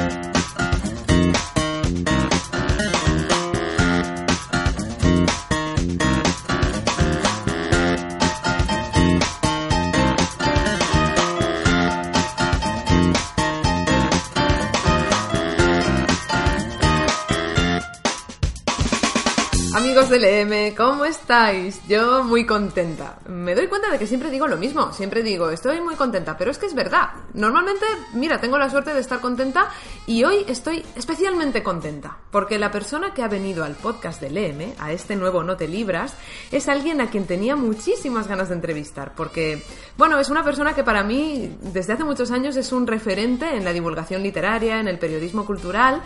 Thank you. Amigos del EM, ¿cómo estáis? Yo muy contenta. Me doy cuenta de que siempre digo lo mismo, siempre digo, estoy muy contenta, pero es que es verdad. Normalmente, mira, tengo la suerte de estar contenta y hoy estoy especialmente contenta, porque la persona que ha venido al podcast del EM, a este nuevo No te libras, es alguien a quien tenía muchísimas ganas de entrevistar, porque, bueno, es una persona que para mí desde hace muchos años es un referente en la divulgación literaria, en el periodismo cultural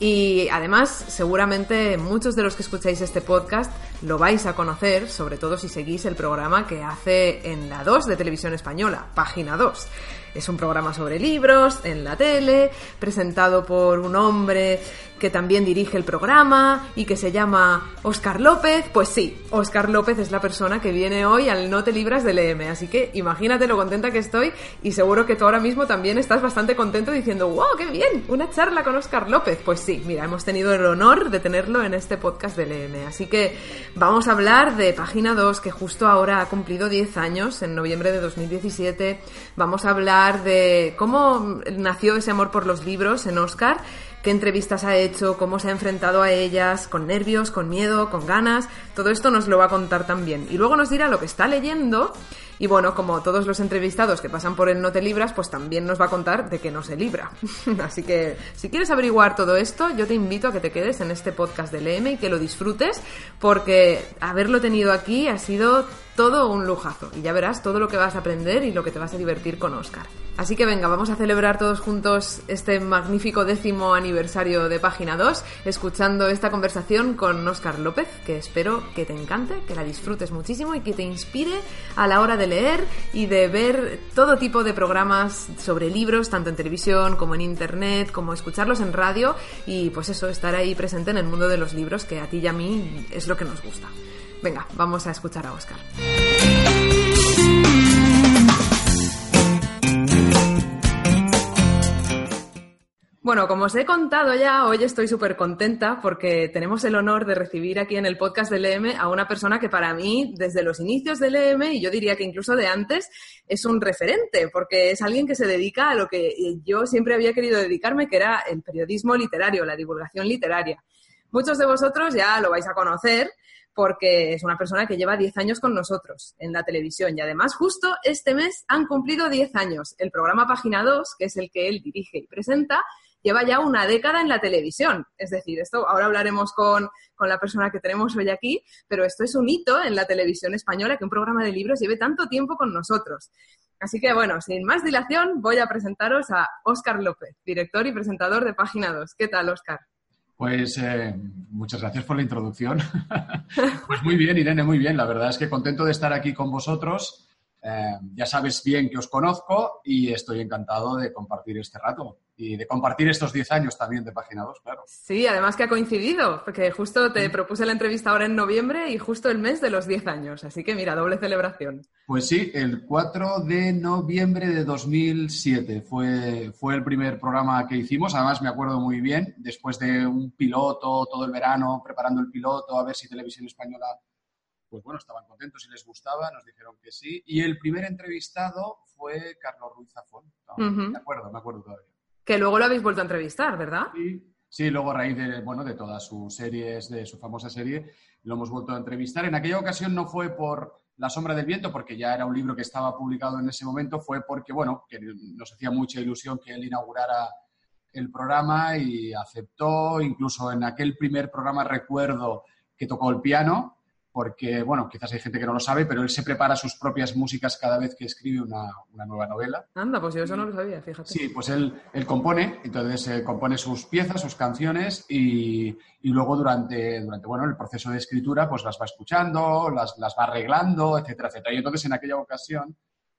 y además, seguramente muchos de los que escucháis este podcast lo vais a conocer, sobre todo si seguís el programa que hace en la 2 de Televisión Española, página 2. Es un programa sobre libros en la tele, presentado por un hombre que también dirige el programa y que se llama Oscar López. Pues sí, Oscar López es la persona que viene hoy al No te libras del EM. Así que imagínate lo contenta que estoy y seguro que tú ahora mismo también estás bastante contento diciendo, wow, qué bien, una charla con Oscar López. Pues sí, mira, hemos tenido el honor de tenerlo en este podcast del EM. Así que vamos a hablar de Página 2, que justo ahora ha cumplido 10 años, en noviembre de 2017. Vamos a hablar de cómo nació ese amor por los libros en Oscar qué entrevistas ha hecho, cómo se ha enfrentado a ellas, con nervios, con miedo, con ganas. Todo esto nos lo va a contar también. Y luego nos dirá lo que está leyendo. Y bueno, como todos los entrevistados que pasan por el No te libras, pues también nos va a contar de que no se libra. Así que si quieres averiguar todo esto, yo te invito a que te quedes en este podcast del EM y que lo disfrutes, porque haberlo tenido aquí ha sido todo un lujazo. Y ya verás todo lo que vas a aprender y lo que te vas a divertir con Oscar. Así que venga, vamos a celebrar todos juntos este magnífico décimo aniversario de Página 2, escuchando esta conversación con Oscar López, que espero que te encante, que la disfrutes muchísimo y que te inspire a la hora de leer y de ver todo tipo de programas sobre libros, tanto en televisión como en internet, como escucharlos en radio y pues eso, estar ahí presente en el mundo de los libros, que a ti y a mí es lo que nos gusta. Venga, vamos a escuchar a Oscar. Bueno, como os he contado ya, hoy estoy súper contenta porque tenemos el honor de recibir aquí en el podcast del EM a una persona que para mí, desde los inicios del EM, y yo diría que incluso de antes, es un referente, porque es alguien que se dedica a lo que yo siempre había querido dedicarme, que era el periodismo literario, la divulgación literaria. Muchos de vosotros ya lo vais a conocer porque es una persona que lleva 10 años con nosotros en la televisión y además justo este mes han cumplido 10 años. El programa Página 2, que es el que él dirige y presenta, lleva ya una década en la televisión. Es decir, esto ahora hablaremos con, con, la persona que tenemos hoy aquí, pero esto es un hito en la televisión española que un programa de libros lleve tanto tiempo con nosotros. Así que bueno, sin más dilación, voy a presentaros a Óscar López, director y presentador de Página 2. ¿Qué tal, Óscar? Pues eh, muchas gracias por la introducción. pues muy bien, Irene, muy bien. La verdad es que contento de estar aquí con vosotros. Eh, ya sabes bien que os conozco y estoy encantado de compartir este rato y de compartir estos 10 años también de Página 2, claro. Sí, además que ha coincidido, porque justo te propuse la entrevista ahora en noviembre y justo el mes de los 10 años, así que mira, doble celebración. Pues sí, el 4 de noviembre de 2007 fue, fue el primer programa que hicimos, además me acuerdo muy bien, después de un piloto, todo el verano preparando el piloto, a ver si Televisión Española pues bueno, estaban contentos y les gustaba, nos dijeron que sí. Y el primer entrevistado fue Carlos Ruiz Zafón. Me acuerdo, me acuerdo todavía. Que luego lo habéis vuelto a entrevistar, ¿verdad? Sí, sí, luego a raíz de, bueno, de todas sus series, de su famosa serie, lo hemos vuelto a entrevistar. En aquella ocasión no fue por La sombra del viento, porque ya era un libro que estaba publicado en ese momento, fue porque, bueno, que nos hacía mucha ilusión que él inaugurara el programa y aceptó, incluso en aquel primer programa recuerdo que tocó el piano porque, bueno, quizás hay gente que no lo sabe, pero él se prepara sus propias músicas cada vez que escribe una, nueva novela. Anda, pues yo eso no lo sabía, fíjate. Sí, pues él, él compone, entonces eh, compone sus piezas, sus canciones y, luego durante, durante, bueno, el proceso de escritura pues las va escuchando, las, las va arreglando, etcétera, etcétera. Y entonces en aquella ocasión,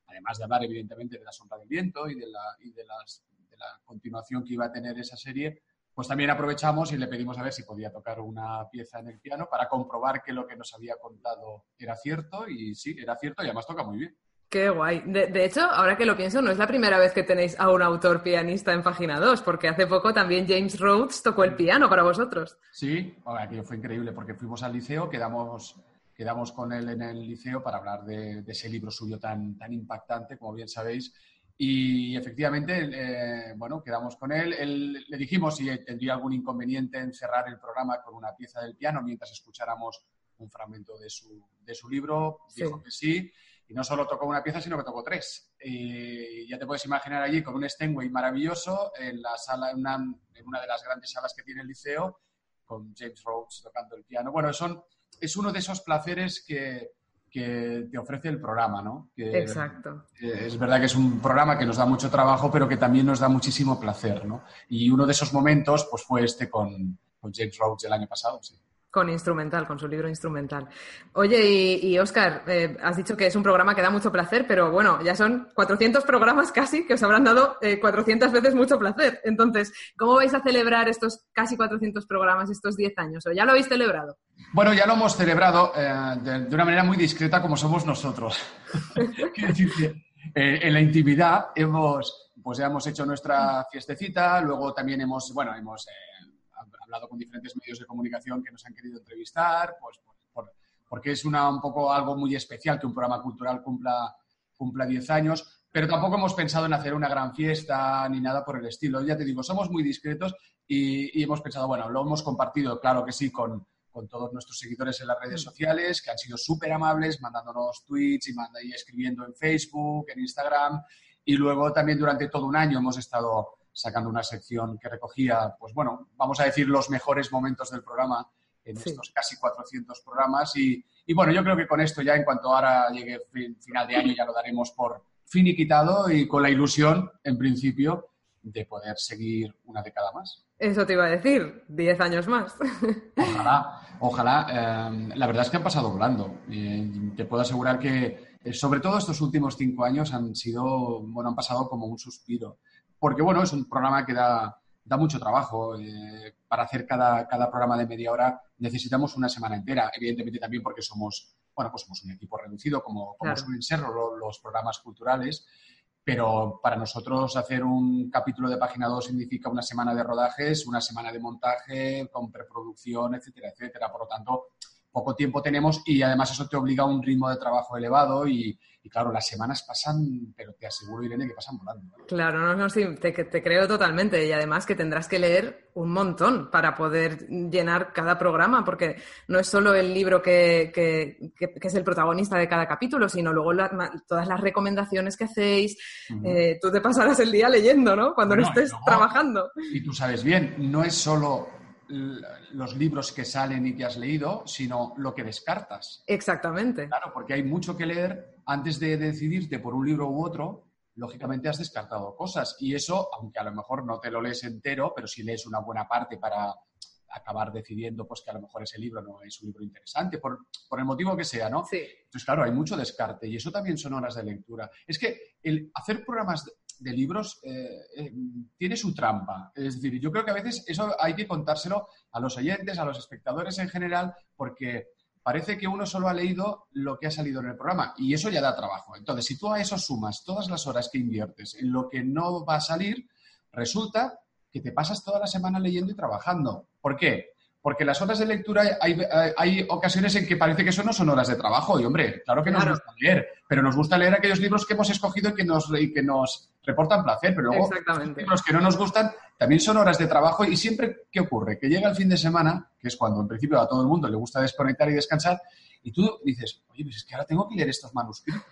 además de hablar evidentemente de La sombra del viento y de la, y de las, de la continuación que iba a tener esa serie, pues también aprovechamos y le pedimos a ver si podía tocar una pieza en el piano para comprobar que lo que nos había contado era cierto y sí, era cierto y además toca muy bien. Qué guay. De, hecho, ahora que lo pienso, no es la primera vez que tenéis a un autor pianista en Página 2, porque hace poco también James Rhodes tocó el piano para vosotros. Sí, aquello fue increíble porque fuimos al liceo, quedamos, quedamos con él en el liceo para hablar de, de ese libro suyo tan, tan impactante, como bien sabéis, y efectivamente, eh, bueno, quedamos con él. Le dijimos si tendría algún inconveniente en cerrar el programa con una pieza del piano mientras escucháramos un fragmento de su, de su libro. Dijo que sí. Y no solo tocó una pieza, sino que tocó tres. Y ya te puedes imaginar allí con un Steinway maravilloso en la sala, en una, en una de las grandes salas que tiene el liceo, con James Rhodes tocando el piano. Bueno, son, es uno de esos placeres que, que te ofrece el programa, ¿no? Exacto. es verdad que es un programa que nos da mucho trabajo, pero que también nos da muchísimo placer, ¿no? Y uno de esos momentos, pues fue este con, con James Rhodes el año pasado, sí. Con instrumental, con su libro instrumental. Oye, y, Oscar, eh, has dicho que es un programa que da mucho placer, pero bueno, ya son 400 programas casi que os habrán dado 400 eh, veces mucho placer. Entonces, ¿cómo vais a celebrar estos casi 400 programas, estos 10 años? ¿O ya lo habéis celebrado? Bueno, ya lo hemos celebrado eh, de, una manera muy discreta como somos nosotros. Decir que en la intimidad hemos, pues ya hemos hecho nuestra fiestecita, luego también hemos, bueno, hemos hablado con diferentes medios de comunicación que nos han querido entrevistar, pues porque es una, un poco algo muy especial que un programa cultural cumpla, cumpla 10 años, pero tampoco hemos pensado en hacer una gran fiesta ni nada por el estilo. Ya te digo, somos muy discretos y, hemos pensado, bueno, lo hemos compartido, claro que sí, con, con todos nuestros seguidores en las redes mm. sociales, que han sido súper amables, mandándonos tweets y, manda, y escribiendo en Facebook, en Instagram. Y luego también durante todo un año hemos estado sacando una sección que recogía, pues bueno, vamos a decir los mejores momentos del programa en estos casi 400 programas. Y, y, bueno, yo creo que con esto ya en cuanto ahora llegue final de año ya lo daremos por finiquitado y con la ilusión, en principio, de poder seguir una década más. Eso te iba a decir, 10 años más. Ojalá, ojalá. Em, la verdad es que han pasado volando. te puedo asegurar que, eh, sobre todo estos últimos cinco años, han sido, bueno, han pasado como un suspiro porque bueno, es un programa que da, mucho trabajo. Eh, para hacer cada, programa de media hora necesitamos una semana entera, evidentemente también porque somos, bueno, pues somos un equipo reducido, como, como suelen ser los, programas culturales, pero para nosotros hacer un capítulo de página 2 significa una semana de rodajes, una semana de montaje, con preproducción, etcétera, etcétera. Por lo tanto, poco tiempo tenemos y además eso te obliga a un ritmo de trabajo elevado y, y claro, las semanas pasan, pero te aseguro, Irene, que pasan volando. Claro, no, no, sí, te, te, creo totalmente. Y además que tendrás que leer un montón para poder llenar cada programa, porque no es solo el libro que, que, que, es el protagonista de cada capítulo, sino luego todas las recomendaciones que hacéis. Eh, tú te pasarás el día leyendo, ¿no? Cuando no, estés trabajando. Y tú sabes bien, no es solo los libros que salen y que has leído, sino lo que descartas. Exactamente. Claro, porque hay mucho que leer antes de decidirte por un libro u otro. Lógicamente has descartado cosas y eso, aunque a lo mejor no te lo lees entero, pero si lees una buena parte para acabar decidiendo pues que a lo mejor ese libro no es un libro interesante, por, por el motivo que sea, ¿no? Sí. Entonces, claro, hay mucho descarte y eso también son horas de lectura. Es que el hacer programas de libros eh, eh, tiene su trampa. Es decir, yo creo que a veces eso hay que contárselo a los oyentes, a los espectadores en general, porque parece que uno solo ha leído lo que ha salido en el programa y eso ya da trabajo. Entonces, si tú a eso sumas todas las horas que inviertes en lo que no va a salir, resulta que te pasas toda la semana leyendo y trabajando. ¿Por qué? Porque las horas de lectura hay, ocasiones en que parece que eso no son horas de trabajo. Y hombre, claro que nos gusta leer, pero nos gusta leer aquellos libros que hemos escogido y que nos, que nos reportan placer. Pero luego, los libros que no nos gustan también son horas de trabajo. Y siempre, ¿qué ocurre? Que llega el fin de semana, que es cuando en principio a todo el mundo le gusta desconectar y descansar, y tú dices, oye, pues es que ahora tengo que leer estos manuscritos.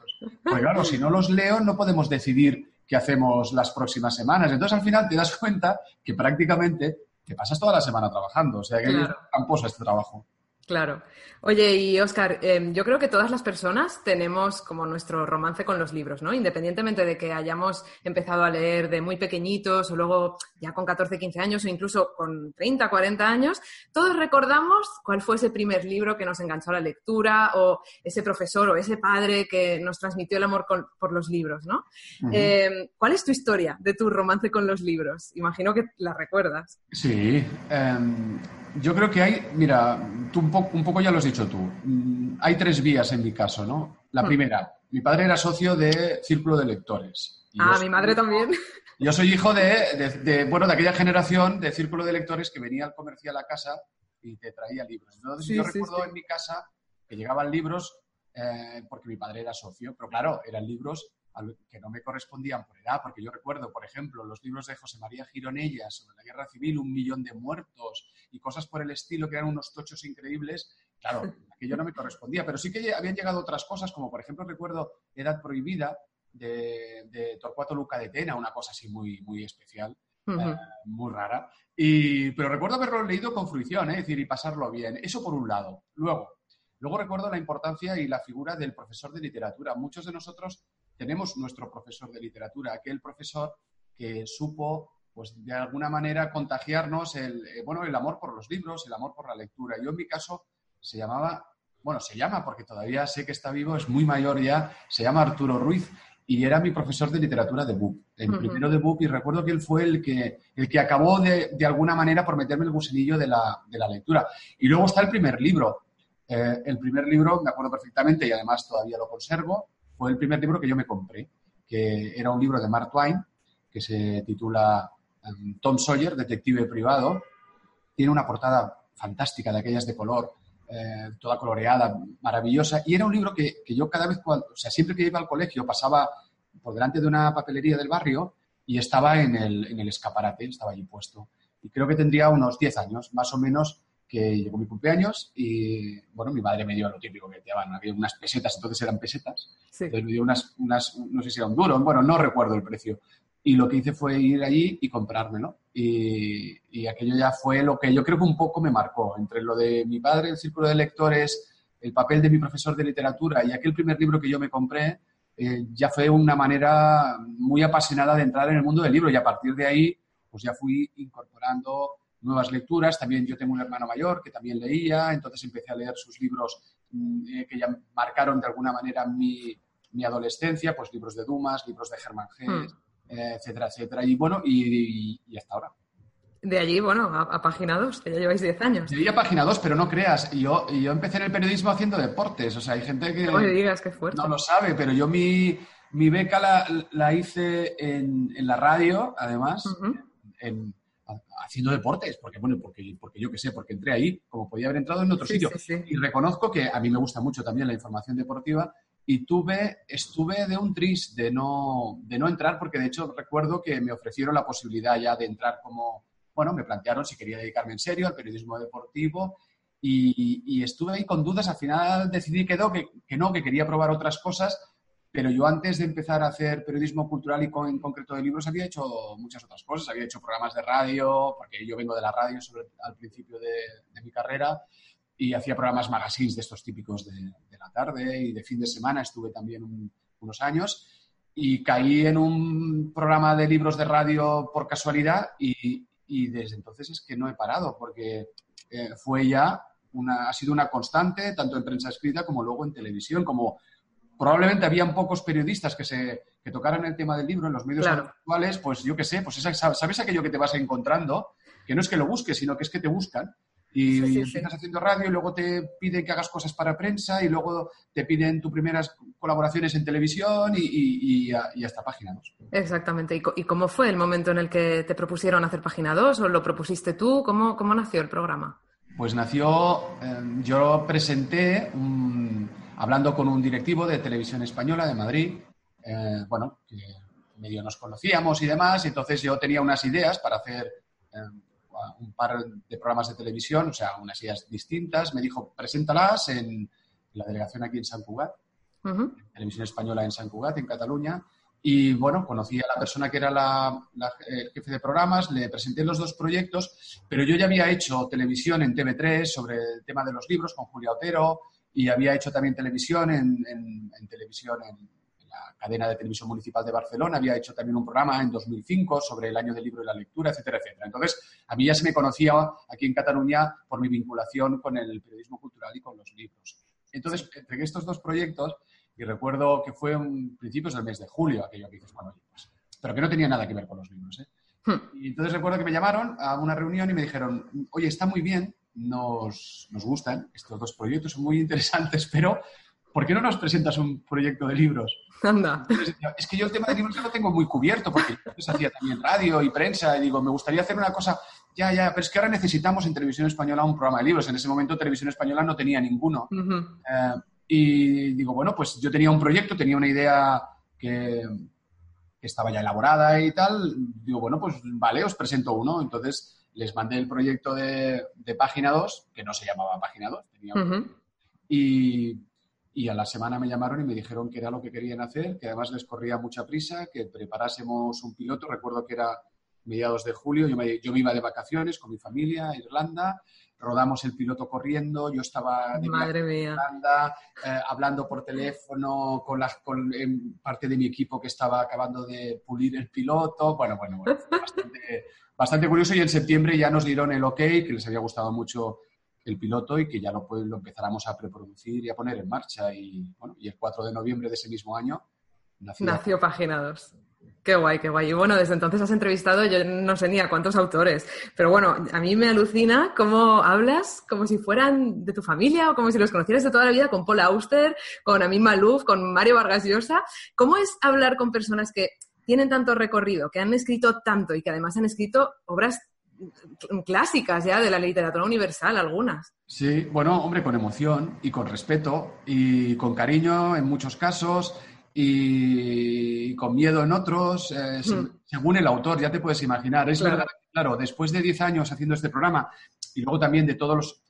Pues claro, si no los leo, no podemos decidir qué hacemos las próximas semanas. Entonces, al final te das cuenta que prácticamente que pasas toda la semana trabajando. O sea, que es tramposo este trabajo. Claro. Oye, y Oscar, em, yo creo que todas las personas tenemos como nuestro romance con los libros, ¿no? Independientemente de que hayamos empezado a leer de muy pequeñitos o luego ya con 14, 15 años o incluso con 30, 40 años, todos recordamos cuál fue ese primer libro que nos enganchó a la lectura o ese profesor o ese padre que nos transmitió el amor por los libros, ¿no? Em, ¿Cuál es tu historia de tu romance con los libros? Imagino que la recuerdas. Sí. Em, yo creo que hay, mira, tú un, un, poco ya lo has dicho tú. Mm, hay tres vías en mi caso, ¿no? La hmm. primera, mi padre era socio de Círculo de Lectores. ah, mi madre también. Yo soy hijo de, bueno, de aquella generación de Círculo de Lectores que venía al comercial a casa y te traía libros. Entonces yo recuerdo en mi casa que llegaban libros eh, porque mi padre era socio, pero claro, eran libros que no me correspondían por edad, porque yo recuerdo, por ejemplo, los libros de José María Gironella sobre la guerra civil, un millón de muertos y cosas por el estilo que eran unos tochos increíbles. Claro, aquello no me correspondía, pero sí que habían llegado otras cosas, como por ejemplo recuerdo Edad Prohibida de, Torcuato Luca de Tena, una cosa así muy, muy especial. Eh, muy rara. Y, pero recuerdo haberlo leído con fruición, ¿eh? es decir, y pasarlo bien. Eso por un lado. Luego, luego recuerdo la importancia y la figura del profesor de literatura. Muchos de nosotros tenemos nuestro profesor de literatura, aquel profesor que supo, pues de alguna manera, contagiarnos el, eh, bueno, el amor por los libros, el amor por la lectura. Yo en mi caso se llamaba, bueno, se llama porque todavía sé que está vivo, es muy mayor ya, se llama Arturo Ruiz y era mi profesor de literatura de BUP, el primero de BUP, y recuerdo que él fue el que, el que acabó de, de alguna manera por meterme el gusanillo de la, de la lectura. Y luego está el primer libro. Eh, el primer libro, me acuerdo perfectamente y además todavía lo conservo, el primer libro que yo me compré, que era un libro de Mark Twain, que se titula em, Tom Sawyer, detective privado. Tiene una portada fantástica de aquellas de color, eh, toda coloreada, maravillosa. Y era un libro que, yo cada vez, o sea, siempre que iba al colegio pasaba por delante de una papelería del barrio y estaba en el, en el escaparate, estaba allí puesto. Y creo que tendría unos 10 años, más o menos, que llegó mi cumpleaños y, bueno, mi madre me dio lo típico que te daban, unas pesetas, entonces eran pesetas. Entonces me dio unas, unas, no sé si era un duro, bueno, no recuerdo el precio. Y lo que hice fue ir allí y comprármelo. Y, y aquello ya fue lo que yo creo que un poco me marcó, entre lo de mi padre, el círculo de lectores, el papel de mi profesor de literatura y aquel primer libro que yo me compré, eh, ya fue una manera muy apasionada de entrar en el mundo del libro y a partir de ahí pues ya fui incorporando nuevas lecturas. También yo tengo un hermano mayor que también leía, entonces empecé a leer sus libros mm, eh, que ya marcaron de alguna manera mi, mi, adolescencia, pues libros de Dumas, libros de Germán G., hmm. eh, etcétera, etcétera. Y bueno, y, hasta ahora. De allí, bueno, a, página 2, que ya lleváis 10 años. De allí a página 2, pero no creas, yo, yo empecé en el periodismo haciendo deportes, o sea, hay gente que... No me digas, qué fuerte. No lo sabe, pero yo mi, mi beca la, la hice en, en, la radio, además, en, haciendo deportes, porque bueno, porque, porque yo qué sé, porque entré ahí, como podía haber entrado en otro sitio. Y reconozco que a mí me gusta mucho también la información deportiva y tuve, estuve de un tris de no, de no entrar, porque de hecho recuerdo que me ofrecieron la posibilidad ya de entrar como, bueno, me plantearon si quería dedicarme en serio al periodismo deportivo y, y estuve ahí con dudas, al final decidí que que, que no, que quería probar otras cosas pero yo antes de empezar a hacer periodismo cultural y en concreto de libros había hecho muchas otras cosas. Había hecho programas de radio, porque yo vengo de la radio al principio de, mi carrera, y hacía programas magazines de estos típicos de, la tarde y de fin de semana. Estuve también unos años y caí en un programa de libros de radio por casualidad y, desde entonces es que no he parado porque eh, fue ya una, ha sido una constante tanto en prensa escrita como luego en televisión, como probablemente habían pocos periodistas que se que tocaran el tema del libro en los medios actuales, pues yo qué sé, pues sabes aquello que te vas encontrando, que no es que lo busques, sino que es que te buscan. Y, empiezas haciendo radio y luego te piden que hagas cosas para prensa y luego te piden tus primeras colaboraciones en televisión y, hasta página 2. Exactamente. ¿Y, cómo fue el momento en el que te propusieron hacer página 2 o lo propusiste tú? ¿Cómo, cómo nació el programa? Pues nació, eh, yo presenté un hablando con un directivo de Televisión Española de Madrid, eh, bueno, que medio nos conocíamos y demás, y entonces yo tenía unas ideas para hacer eh, un par de programas de televisión, o sea, unas ideas distintas. Me dijo, preséntalas en la delegación aquí en San Cugat, Televisión Española en San Cugat, en Cataluña, Y bueno, conocí a la persona que era la, el jefe de programas, le presenté los dos proyectos, pero yo ya había hecho televisión en TV3 sobre el tema de los libros con Julia Otero y había hecho también televisión en, en televisión en, la cadena de televisión municipal de Barcelona, había hecho también un programa en 2005 sobre el año del libro y la lectura, etcétera, etcétera. Entonces, a mí ya se me conocía aquí en Cataluña por mi vinculación con el periodismo cultural y con los libros. Entonces, entre estos dos proyectos, y recuerdo que fue en principios del mes de julio aquello que hice bueno, pues, pero que no tenía nada que ver con los libros. ¿eh? Hmm. Y entonces recuerdo que me llamaron a una reunión y me dijeron, oye, está muy bien, nos, nos gustan estos dos proyectos, son muy interesantes, pero ¿por qué no nos presentas un proyecto de libros? Anda. Es que yo el tema de libros ya lo tengo muy cubierto, porque yo hacía también radio y prensa, y digo, me gustaría hacer una cosa, ya, ya, pero es que ahora necesitamos en Televisión Española un programa de libros. En ese momento Televisión Española no tenía ninguno. Eh, y digo, bueno, pues yo tenía un proyecto, tenía una idea que, estaba ya elaborada y tal. Digo, bueno, pues vale, os presento uno. Entonces les mandé el proyecto de, Página 2, que no se llamaba Página 2, tenía y y a la semana me llamaron y me dijeron que era lo que querían hacer, que además les corría mucha prisa, que preparásemos un piloto. Recuerdo que era mediados de julio, yo me, yo me iba de vacaciones con mi familia a Irlanda, rodamos el piloto corriendo, yo estaba de Madre Irlanda, eh, hablando por teléfono con, la, con parte de mi equipo que estaba acabando de pulir el piloto. Bueno, bueno, bueno, bastante, bastante curioso y en septiembre ya nos dieron el ok, que les había gustado mucho el piloto y que ya lo, empezáramos a preproducir y a poner en marcha. Y, bueno, y el 4 de noviembre de ese mismo año nació, nació Página 2. Qué guay, qué guay. Y bueno, desde entonces has entrevistado, yo no sé ni a cuántos autores, pero bueno, a mí me alucina cómo hablas como si fueran de tu familia o como si los conocieras de toda la vida con Paul Auster, con Amin Malouf, con Mario Vargas Llosa. ¿Cómo es hablar con personas que tienen tanto recorrido, que han escrito tanto y que además han escrito obras clásicas ya de la literatura universal, algunas. Sí, bueno, hombre, con emoción y con respeto y con cariño en muchos casos y con miedo en otros, eh, hmm. según el autor, ya te puedes imaginar. Es claro. verdad, claro, después de 10 años haciendo este programa y luego también de todos los,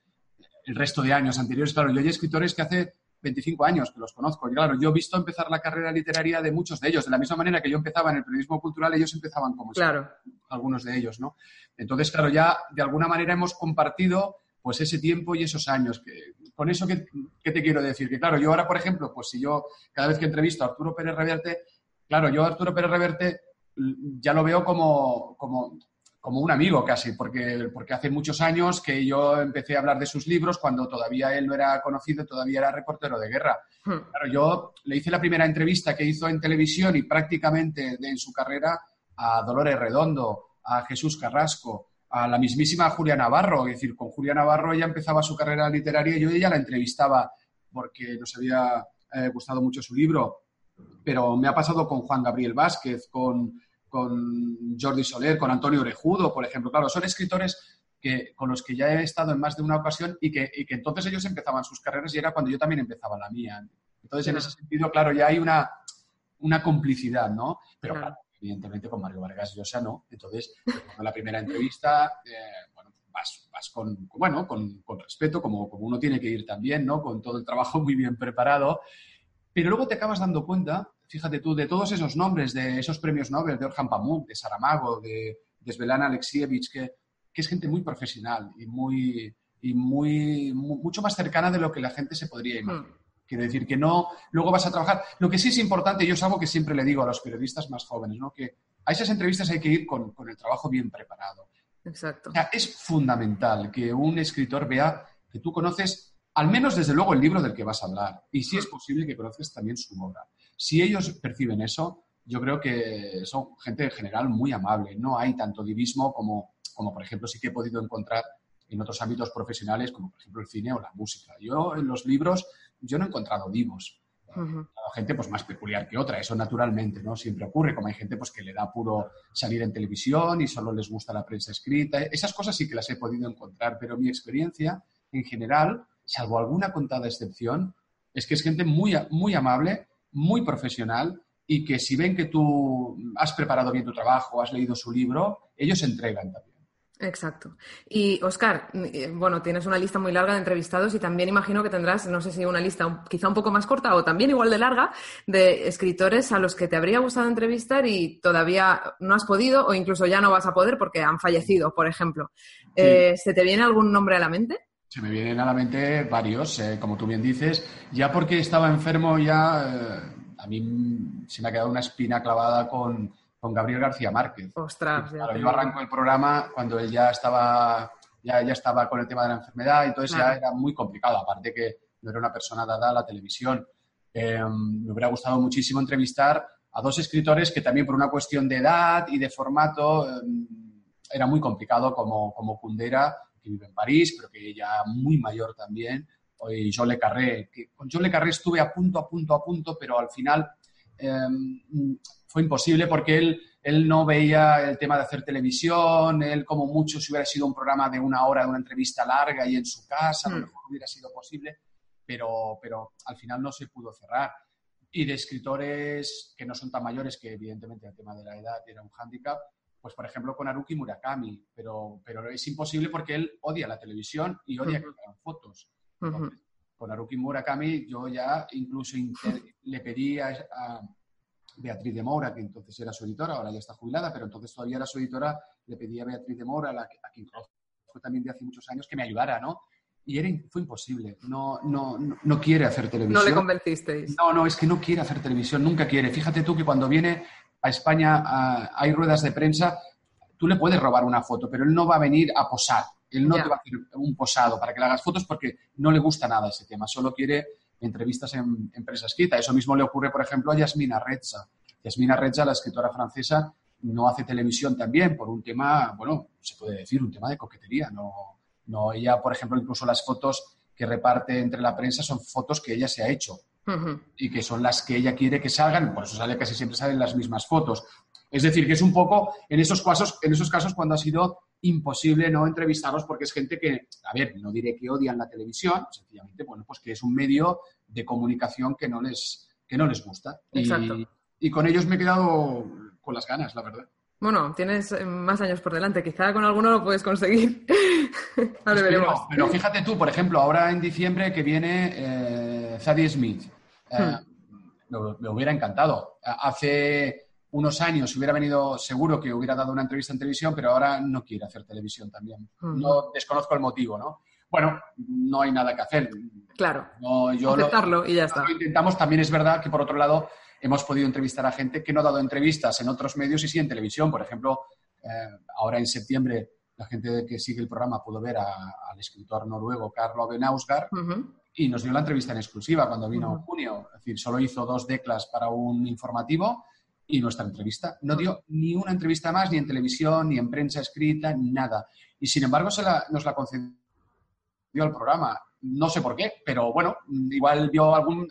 el resto de años anteriores, claro, yo hay escritores que hace 25 años que los conozco. Y claro, yo he visto empezar la carrera literaria de muchos de ellos. De la misma manera que yo empezaba en el periodismo cultural, ellos empezaban como claro. algunos de ellos, ¿no? Entonces, claro, ya de alguna manera hemos compartido pues ese tiempo y esos años. Que, con eso, ¿qué, te quiero decir? Que claro, yo ahora, por ejemplo, pues si yo cada vez que entrevisto a Arturo Pérez Reverte, claro, yo a Arturo Pérez Reverte ya lo veo como, como como un amigo casi, porque, porque hace muchos años que yo empecé a hablar de sus libros cuando todavía él no era conocido, todavía era reportero de guerra. Hmm. Claro, yo le hice la primera entrevista que hizo en televisión y prácticamente en su carrera a Dolores Redondo, a Jesús Carrasco, a la mismísima Julia Navarro. Es decir, con Julia Navarro ella empezaba su carrera literaria y yo ella la entrevistaba porque nos había eh, gustado mucho su libro. Pero me ha pasado con Juan Gabriel Vázquez, con con Jordi Soler, con Antonio Orejudo, por ejemplo. Claro, son escritores que, con los que ya he estado en más de una ocasión y que, que entonces ellos empezaban sus carreras y era cuando yo también empezaba la mía. Entonces, en ese sentido, claro, ya hay una, una complicidad, ¿no? Pero claro. evidentemente con Mario Vargas Llosa no. Entonces, en la primera entrevista, eh, bueno, vas, vas con, bueno, con, con, respeto, como, como uno tiene que ir también, ¿no? Con todo el trabajo muy bien preparado. Pero luego te acabas dando cuenta fíjate tú, de todos esos nombres, de esos premios Nobel, de Orhan Pamuk, de Saramago, de, de Svetlana Alexievich, que, es gente muy profesional y muy y muy, mucho más cercana de lo que la gente se podría imaginar. Hmm. Quiero decir que no, luego vas a trabajar. Lo que sí es importante, yo es algo que siempre le digo a los periodistas más jóvenes, ¿no? que a esas entrevistas hay que ir con, con el trabajo bien preparado. Exacto. O sea, es fundamental que un escritor vea que tú conoces, al menos desde luego, el libro del que vas a hablar, y si es posible que conoces también su obra. Si ellos perciben eso, yo creo que son gente en general muy amable. No hay tanto divismo como, como, por ejemplo, sí que he podido encontrar en otros ámbitos profesionales, como por ejemplo el cine o la música. Yo en los libros, yo no he encontrado divos. Hay gente pues más peculiar que otra, eso naturalmente, ¿no? Siempre ocurre, como hay gente pues que le da puro salir en televisión y solo les gusta la prensa escrita. Esas cosas sí que las he podido encontrar, pero mi experiencia en general, salvo alguna contada excepción, es que es gente muy, muy amable muy profesional y que si ven que tú has preparado bien tu trabajo, has leído su libro, ellos se entregan también. Exacto. Y Oscar, eh, bueno, tienes una lista muy larga de entrevistados y también imagino que tendrás, no sé si una lista quizá un poco más corta o también igual de larga, de escritores a los que te habría gustado entrevistar y todavía no has podido o incluso ya no vas a poder porque han fallecido, por ejemplo. Eh, ¿Se te viene algún nombre a la mente? Se me vienen a la mente varios, eh, como tú bien dices, ya porque estaba enfermo ya, a mí se me ha quedado una espina clavada con con Gabriel García Márquez. Ostras. yo arranco el programa cuando él ya estaba, ya, ya estaba con el tema de la enfermedad, y entonces ya era muy complicado, aparte que no era una persona dada a la televisión. Em, me hubiera gustado muchísimo entrevistar a dos escritores que también por una cuestión de edad y de formato em, era muy complicado, como, como Kundera, que vive en París, pero que ya muy mayor también, y John Le Carré. Que con John Le Carré estuve a punto, a punto, a punto, pero al final em, fue imposible porque él, él no veía el tema de hacer televisión, él como mucho si hubiera sido un programa de una hora, de una entrevista larga y en su casa, a lo hmm. mejor hubiera sido posible, pero, pero al final no se pudo cerrar. Y de escritores que no son tan mayores, que evidentemente el tema de la edad era un hándicap, pues por ejemplo con Haruki Murakami, pero, pero es imposible porque él odia la televisión y odia que hagan fotos. con Haruki Murakami yo ya incluso le pedí a, Beatriz de Moura, que entonces era su editora, ahora ya está jubilada, pero entonces todavía era su editora, le pedí a Beatriz de Moura, a, quien fue también de hace muchos años, que me ayudara, ¿no? Y era, fue imposible. No, no, no, quiere hacer televisión. No le convencisteis. No, no, es que no quiere hacer televisión, nunca quiere. Fíjate tú que cuando viene a España hay ruedas de prensa, tú le puedes robar una foto, pero él no va a venir a posar. Él no te va a hacer un posado para que le hagas fotos porque no le gusta nada ese tema. Solo quiere entrevistas en, empresa escrita. Eso mismo le ocurre, por ejemplo, a Yasmina Reza. Yasmina Reza, la escritora francesa, no hace televisión también por un tema, bueno, se puede decir, un tema de coquetería. No, no ella, por ejemplo, incluso las fotos que reparte entre la prensa son fotos que ella se ha hecho y que son las que ella quiere que salgan, por eso sale casi siempre salen las mismas fotos. Es decir, que es un poco en esos casos, en esos casos cuando ha sido imposible no entrevistarlos porque es gente que, a ver, no diré que odian la televisión, sencillamente, bueno, pues que es un medio de comunicación que no les, que no les gusta. Exacto. Y, con ellos me he quedado con las ganas, la verdad. Bueno, tienes eh, más años por delante, quizá con alguno lo puedes conseguir. ahora veremos. Pero fíjate tú, por ejemplo, ahora en diciembre que viene eh, Zadie Smith, eh, hmm. me, hubiera encantado. Hace unos años hubiera venido, seguro que hubiera dado una entrevista en televisión, pero ahora no quiere hacer televisión también. Hmm. No desconozco el motivo, ¿no? Bueno, no hay nada que hacer. Claro. No, yo Aceptarlo y ya está. Lo intentamos. También es verdad que, por otro lado, hemos podido entrevistar a gente que no ha dado entrevistas en otros medios y sí en televisión. Por ejemplo, eh, ahora en septiembre, la gente que sigue el programa pudo ver al escritor noruego Carlo Benausgar y nos dio la entrevista en exclusiva cuando vino en junio. Es decir, solo hizo dos declas para un informativo y nuestra entrevista. No dio ni una entrevista más, ni en televisión, ni en prensa escrita, nada. Y sin embargo, se nos la concedió al programa. No sé por qué, pero bueno, igual vio algún...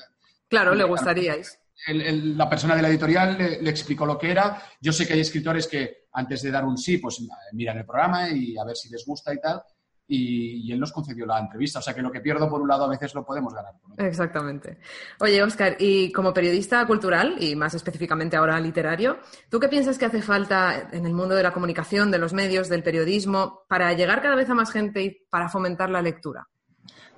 Claro, le gustaríais. la persona de la editorial le, explicó lo que era. Yo sé que hay escritores que antes de dar un sí, pues miran el programa y a ver si les gusta y tal y, él nos concedió la entrevista. O sea que lo que pierdo por un lado a veces lo podemos ganar. Exactamente. Oye, Oscar, y como periodista cultural y más específicamente ahora literario, ¿tú qué piensas que hace falta en el mundo de la comunicación, de los medios, del periodismo, para llegar cada vez a más gente y para fomentar la lectura?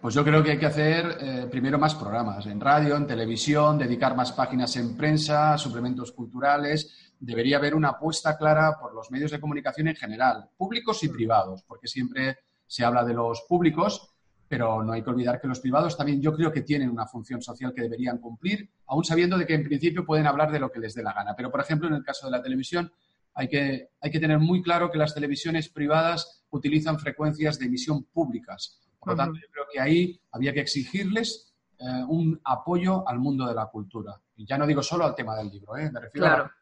Pues yo creo que hay que hacer eh, primero más programas en radio, en televisión, dedicar más páginas en prensa, suplementos culturales. Debería haber una apuesta clara por los medios de comunicación en general, públicos y privados, porque siempre se habla de los públicos, pero no hay que olvidar que los privados también yo creo que tienen una función social que deberían cumplir, aún sabiendo de que en principio pueden hablar de lo que les dé la gana. Pero, por ejemplo, en el caso de la televisión, hay que, hay que tener muy claro que las televisiones privadas utilizan frecuencias de emisión públicas. Por lo tanto, yo creo que ahí había que exigirles eh, un apoyo al mundo de la cultura. Y ya no digo solo al tema del libro, ¿eh? me refiero a la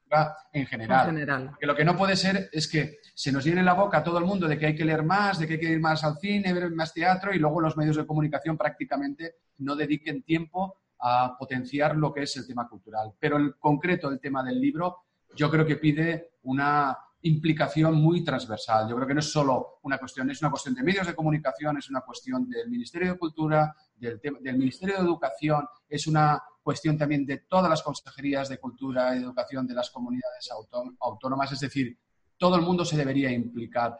en general. en general. lo que no puede ser es que se nos llene la boca a todo el mundo de que hay que leer más, de que hay que ir más al cine, ver más teatro y luego los medios de comunicación prácticamente no dediquen tiempo a potenciar lo que es el tema cultural. Pero en concreto el tema del libro yo creo que pide una implicación muy transversal. Yo creo que no es solo una cuestión, es una cuestión de medios de comunicación, es una cuestión del Ministerio de Cultura, del, del Ministerio de Educación, es una cuestión también de todas las consejerías de cultura y educación de las comunidades autónomas, es decir, todo el mundo se debería implicar.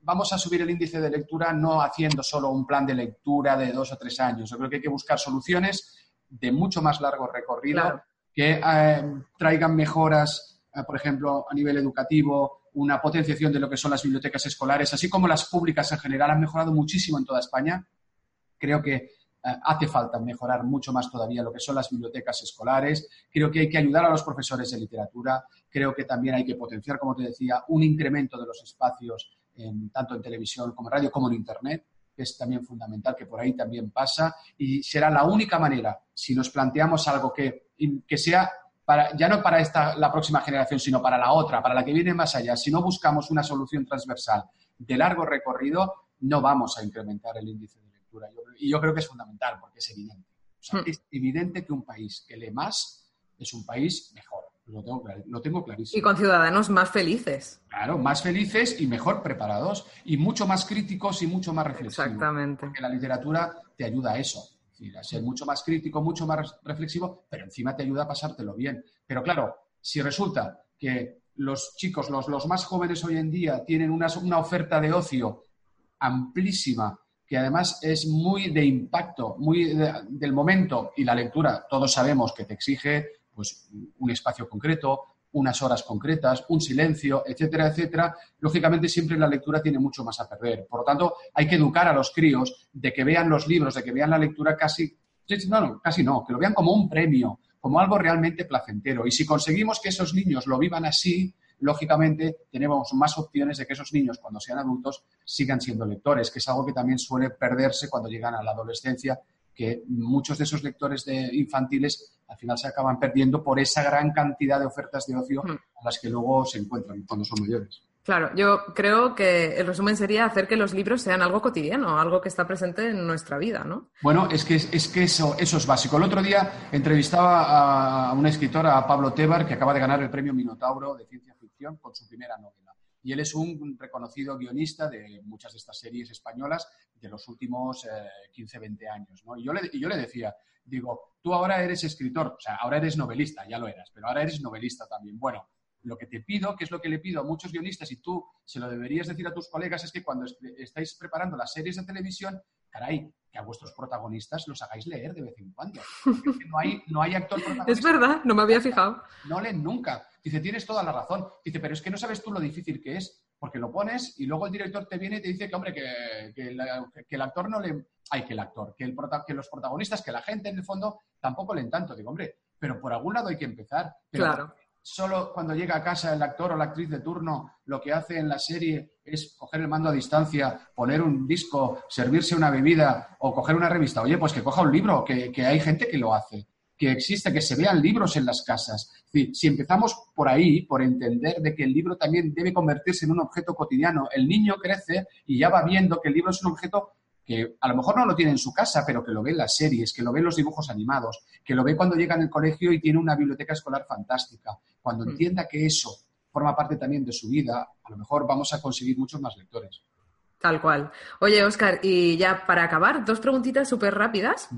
vamos a subir el índice de lectura no haciendo solo un plan de lectura de dos o tres años. Yo creo que hay que buscar soluciones de mucho más largo recorrido que eh, traigan mejoras, eh, por ejemplo, a nivel educativo, una potenciación de lo que son las bibliotecas escolares, así como las públicas en general han mejorado muchísimo en toda España. Creo que hace falta mejorar mucho más todavía lo que son las bibliotecas escolares. Creo que hay que ayudar a los profesores de literatura. Creo que también hay que potenciar, como te decía, un incremento de los espacios tanto en televisión como en radio como en Internet, que es también fundamental, que por ahí también pasa. Y será la única manera, si nos planteamos algo que, que sea para, ya no para esta, la próxima generación, sino para la otra, para la que viene más allá, si no buscamos una solución transversal de largo recorrido, no vamos a incrementar el índice de y yo creo que es fundamental porque es evidente. Hmm. Es evidente que un país que lee más es un país mejor. Lo tengo, clarísimo. Y con ciudadanos más felices. Claro, más felices y mejor preparados y mucho más críticos y mucho más reflexivos. Exactamente. Porque la literatura te ayuda a eso. a ser mucho más crítico, mucho más reflexivo, pero encima te ayuda a pasártelo bien. Pero claro, si resulta que los chicos, los, los más jóvenes hoy en día, tienen una, una oferta de ocio amplísima que además es muy de impacto, muy del momento y la lectura, todos sabemos que te exige pues, un espacio concreto, unas horas concretas, un silencio, etcétera, etcétera, lógicamente siempre la lectura tiene mucho más a perder. Por lo tanto, hay que educar a los críos de que vean los libros, de que vean la lectura casi, no, no, casi no, que lo vean como un premio, como algo realmente placentero. Y si conseguimos que esos niños lo vivan así, lógicamente tenemos más opciones de que esos niños, cuando sean adultos, sigan siendo lectores, que es algo que también suele perderse cuando llegan a la adolescencia, que muchos de esos lectores de infantiles al final se acaban perdiendo por esa gran cantidad de ofertas de ocio hmm. a las que luego se encuentran cuando son mayores. Claro, yo creo que el resumen sería hacer que los libros sean algo cotidiano, algo que está presente en nuestra vida, ¿no? Bueno, es que, es que eso, eso es básico. El otro día entrevistaba a una escritora, a Pablo Tebar, que acaba de ganar el premio Minotauro de Ciencia Con su primera novela. Y él es un reconocido guionista de muchas de estas series españolas de los últimos 15, eh, 20 años. Y, yo le, y yo le decía, digo, tú ahora eres escritor, o sea, ahora eres novelista, ya lo eras, pero ahora eres novelista también. Bueno, lo que te pido, que es lo que le pido a muchos guionistas, y tú se lo deberías decir a tus colegas, es que cuando estáis preparando las series de televisión, caray, que a vuestros protagonistas los hagáis leer de vez en cuando. no hay, no hay actor protagonista. Es verdad, no me había fijado. No leen nunca. Dice, tienes toda la razón. Dice, pero es que no sabes tú lo difícil que es, porque lo pones y luego el director te viene y te dice que, hombre, que, que, el actor no le... Ay, que el actor, que, el que los protagonistas, que la gente en el fondo tampoco leen tanto. Digo, hombre, pero por algún lado hay que empezar. claro solo cuando llega a casa el actor o la actriz de turno lo que hace en la serie es coger el mando a distancia, poner un disco, servirse una bebida o coger una revista. Oye, pues que coja un libro, que, hay gente que lo hace, que existe, que se vean libros en las casas. si empezamos por ahí, por entender de que el libro también debe convertirse en un objeto cotidiano, el niño crece y ya va viendo que el libro es un objeto que a lo mejor no lo tiene en su casa, pero que lo ve en las series, que lo ve en los dibujos animados, que lo ve cuando llega en el colegio y tiene una biblioteca escolar fantástica. Cuando mm. entienda que eso forma parte también de su vida, a lo mejor vamos a conseguir muchos más lectores. Tal cual. Oye, Oscar, y ya para acabar, dos preguntitas súper rápidas.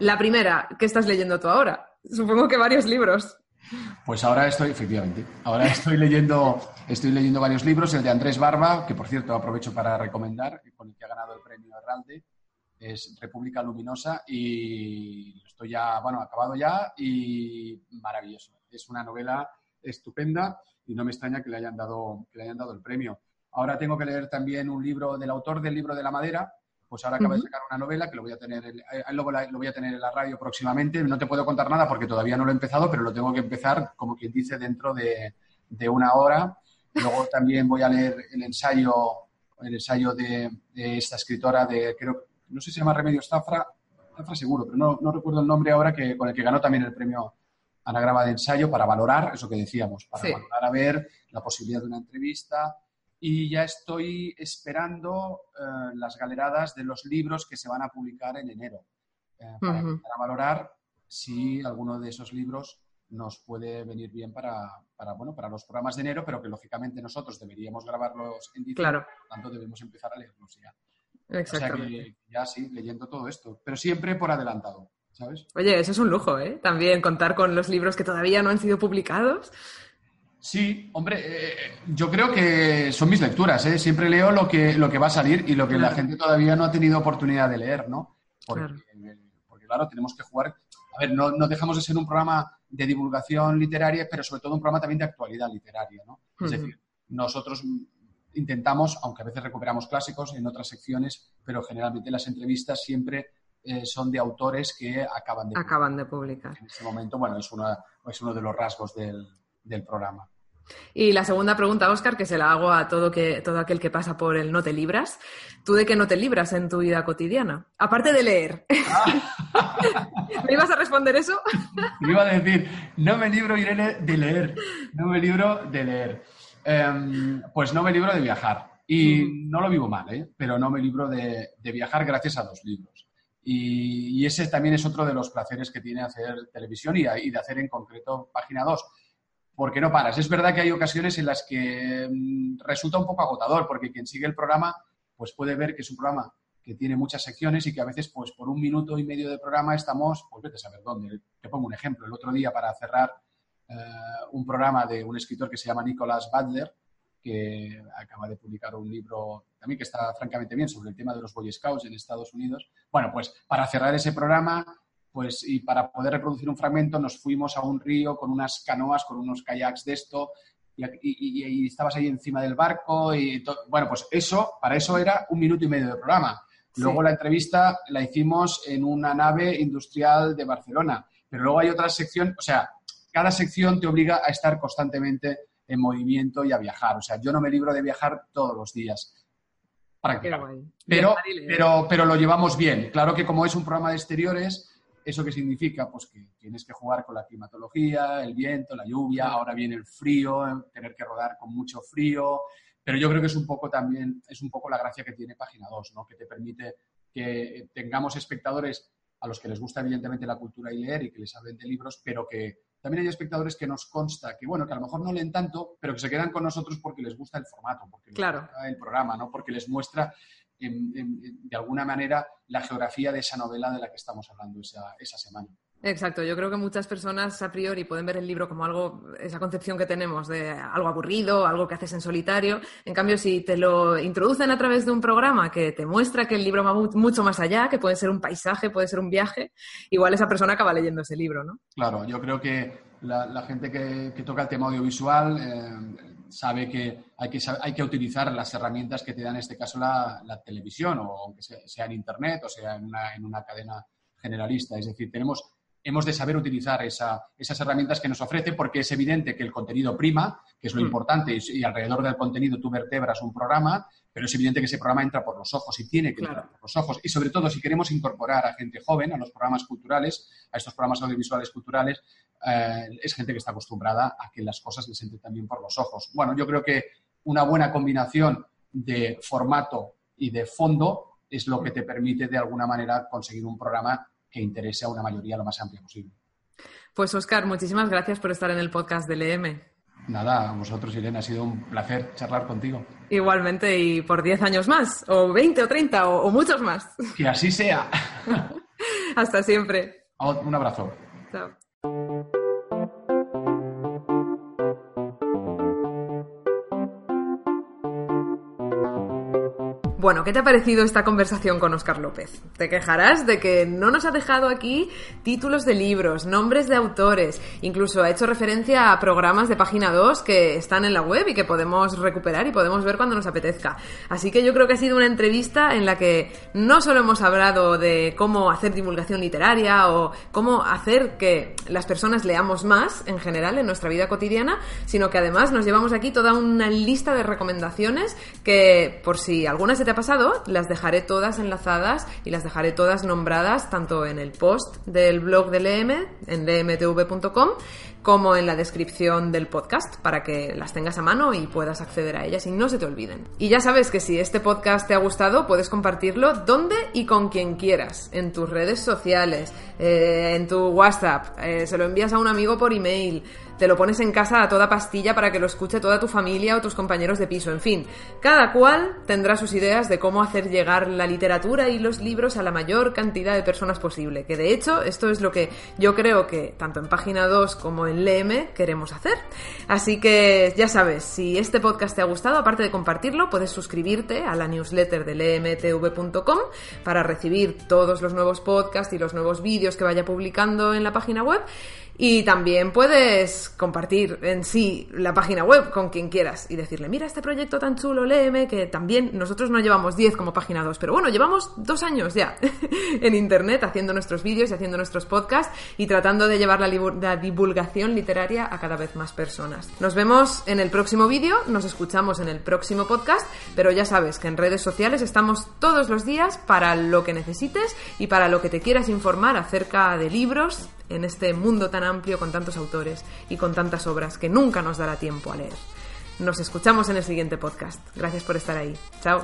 La primera, ¿qué estás leyendo tú ahora? Supongo que varios libros. Pues ahora estoy, efectivamente, ahora estoy leyendo, estoy leyendo varios libros, el de Andrés Barba, que por cierto aprovecho para recomendar, con el que ha ganado el premio Herralde, es República Luminosa y estoy ya, bueno, acabado ya y maravilloso. Es una novela estupenda y no me extraña que le hayan dado, que le hayan dado el premio. Ahora tengo que leer también un libro del autor del libro de la madera, pues ahora acaba de sacar una novela que lo voy a tener, eh, luego lo voy a tener en la radio próximamente. No te puedo contar nada porque todavía no lo he empezado, pero lo tengo que empezar, como quien dice, dentro de, una hora. Luego también voy a leer el ensayo, el ensayo de, esta escritora de, creo, no sé si se llama Remedios Zafra, Zafra seguro, pero no, no recuerdo el nombre ahora, que, con el que ganó también el premio Anagrama de Ensayo para valorar, eso que decíamos, para valorar a ver la posibilidad de una entrevista, y ya estoy esperando eh, las galeradas de los libros que se van a publicar en enero eh, para, valorar si alguno de esos libros nos puede venir bien para, bueno, para los programas de enero, pero que lógicamente nosotros deberíamos grabarlos en diciembre, claro. por tanto debemos empezar a leerlos ya. Exactamente. O sea que ya sí, leyendo todo esto, pero siempre por adelantado, ¿sabes? Oye, eso es un lujo, ¿eh? También contar con los libros que todavía no han sido publicados Sí, hombre, eh, yo creo que son mis lecturas, ¿eh? Siempre leo lo que, lo que va a salir y lo que la gente todavía no ha tenido oportunidad de leer, ¿no? Porque claro, tenemos que jugar... A ver, no, dejamos de ser un programa de divulgación literaria, pero sobre todo un programa también de actualidad literaria, ¿no? Es decir, nosotros intentamos, aunque a veces recuperamos clásicos en otras secciones, pero generalmente las entrevistas siempre eh, son de autores que acaban de, acaban de publicar. En este momento, bueno, es, una, es uno de los rasgos del, del programa. Y la segunda pregunta, Oscar, que se la hago a todo, que, todo aquel que pasa por el no te libras. ¿Tú de qué no te libras en tu vida cotidiana? Aparte de leer. ¿Me ibas a responder eso? Me iba a decir, no me libro, Irene, de leer. No me libro de leer. Em, pues no me libro de viajar. Y no lo vivo mal, ¿eh? pero no me libro de, viajar gracias a dos libros. Y, ese también es otro de los placeres que tiene hacer televisión y, y de hacer en concreto Página 2 porque no paras. Es verdad que hay ocasiones en las que mm, resulta un poco agotador, porque quien sigue el programa pues puede ver que es un programa que tiene muchas secciones y que a veces pues por un minuto y medio de programa estamos, pues vete a saber dónde. Te pongo un ejemplo. El otro día para cerrar eh, un programa de un escritor que se llama Nicholas Butler, que acaba de publicar un libro también que está francamente bien sobre el tema de los Boy Scouts en Estados Unidos. Bueno, pues para cerrar ese programa pues y para poder reproducir un fragmento nos fuimos a un río con unas canoas, con unos kayaks de esto, y, estabas ahí encima del barco y bueno, pues eso, para eso era un minuto y medio de programa. Luego la entrevista la hicimos en una nave industrial de Barcelona, pero luego hay otra sección, o sea, cada sección te obliga a estar constantemente en movimiento y a viajar. O sea, yo no me libro de viajar todos los días. Pero, pero, pero lo llevamos bien. Claro que como es un programa de exteriores, ¿Eso qué significa? Pues que tienes que jugar con la climatología, el viento, la lluvia, ahora viene el frío, tener que rodar con mucho frío, pero yo creo que es un poco también, es un poco la gracia que tiene Página 2, ¿no? que te permite que tengamos espectadores a los que les gusta evidentemente la cultura y leer y que les hablen de libros, pero que también hay espectadores que nos consta que, bueno, que a lo mejor no leen tanto, pero que se quedan con nosotros porque les gusta el formato, porque les gusta el programa, ¿no? Porque les muestra de alguna manera la geografía de esa novela de la que estamos hablando esa, esa semana. Exacto, yo creo que muchas personas a priori pueden ver el libro como algo, esa concepción que tenemos de algo aburrido, algo que haces en solitario. En cambio, si te lo introducen a través de un programa que te muestra que el libro va mucho más allá, que puede ser un paisaje, puede ser un viaje, igual esa persona acaba leyendo ese libro, ¿no? Claro, yo creo que la, gente que, toca el tema audiovisual eh, sabe que hay, que hay que utilizar las herramientas que te da en este caso la, televisión, o aunque sea, en Internet o sea en una, en una cadena generalista. Es decir, tenemos hemos de saber utilizar esas herramientas que nos ofrece porque es evidente que el contenido prima, que es lo mm. importante, y, alrededor del contenido tú vertebras un programa, pero es evidente que ese programa entra por los ojos y tiene que entrar por los ojos. Y sobre todo, si queremos incorporar a gente joven a los programas culturales, a estos programas audiovisuales culturales, eh, es gente que está acostumbrada a que las cosas les entren también por los ojos. Bueno, yo creo que una buena combinación de formato y de fondo es lo que te permite de alguna manera conseguir un programa que interese a una mayoría lo más amplia posible. Pues Oscar, muchísimas gracias por estar en el podcast del EM. Nada, a vosotros, Irene, ha sido un placer charlar contigo. Igualmente, y por 10 años más, o 20 o 30, o, o muchos más. Que así sea. Hasta siempre. Un abrazo. Chao. Bueno, ¿qué te ha parecido esta conversación con Oscar López? Te quejarás de que no nos ha dejado aquí títulos de libros, nombres de autores, incluso ha hecho referencia a programas de página 2 que están en la web y que podemos recuperar y podemos ver cuando nos apetezca. Así que yo creo que ha sido una entrevista en la que no solo hemos hablado de cómo hacer divulgación literaria o cómo hacer que las personas leamos más en general en nuestra vida cotidiana, sino que además nos llevamos aquí toda una lista de recomendaciones que por si alguna se te ha pasado, las dejaré todas enlazadas y las dejaré todas nombradas tanto en el post del blog del EM, en dmtv.com, como en la descripción del podcast para que las tengas a mano y puedas acceder a ellas y no se te olviden. Y ya sabes que si este podcast te ha gustado, puedes compartirlo donde y con quien quieras, en tus redes sociales, eh, en tu WhatsApp, eh, se lo envías a un amigo por email, te lo pones en casa a toda pastilla para que lo escuche toda tu familia o tus compañeros de piso. En fin, cada cual tendrá sus ideas de cómo hacer llegar la literatura y los libros a la mayor cantidad de personas posible. Que de hecho, esto es lo que yo creo que tanto en página 2 como en LM queremos hacer. Así que ya sabes, si este podcast te ha gustado, aparte de compartirlo, puedes suscribirte a la newsletter de lmtv.com para recibir todos los nuevos podcasts y los nuevos vídeos que vaya publicando en la página web. Y también puedes compartir en sí la página web con quien quieras y decirle, mira este proyecto tan chulo, léeme, que también nosotros no llevamos 10 como página 2, pero bueno, llevamos dos años ya en Internet haciendo nuestros vídeos y haciendo nuestros podcasts y tratando de llevar la, la divulgación literaria a cada vez más personas. Nos vemos en el próximo vídeo, nos escuchamos en el próximo podcast, pero ya sabes que en redes sociales estamos todos los días para lo que necesites y para lo que te quieras informar acerca de libros, en este mundo tan amplio con tantos autores y con tantas obras que nunca nos dará tiempo a leer. Nos escuchamos en el siguiente podcast. Gracias por estar ahí. Chao.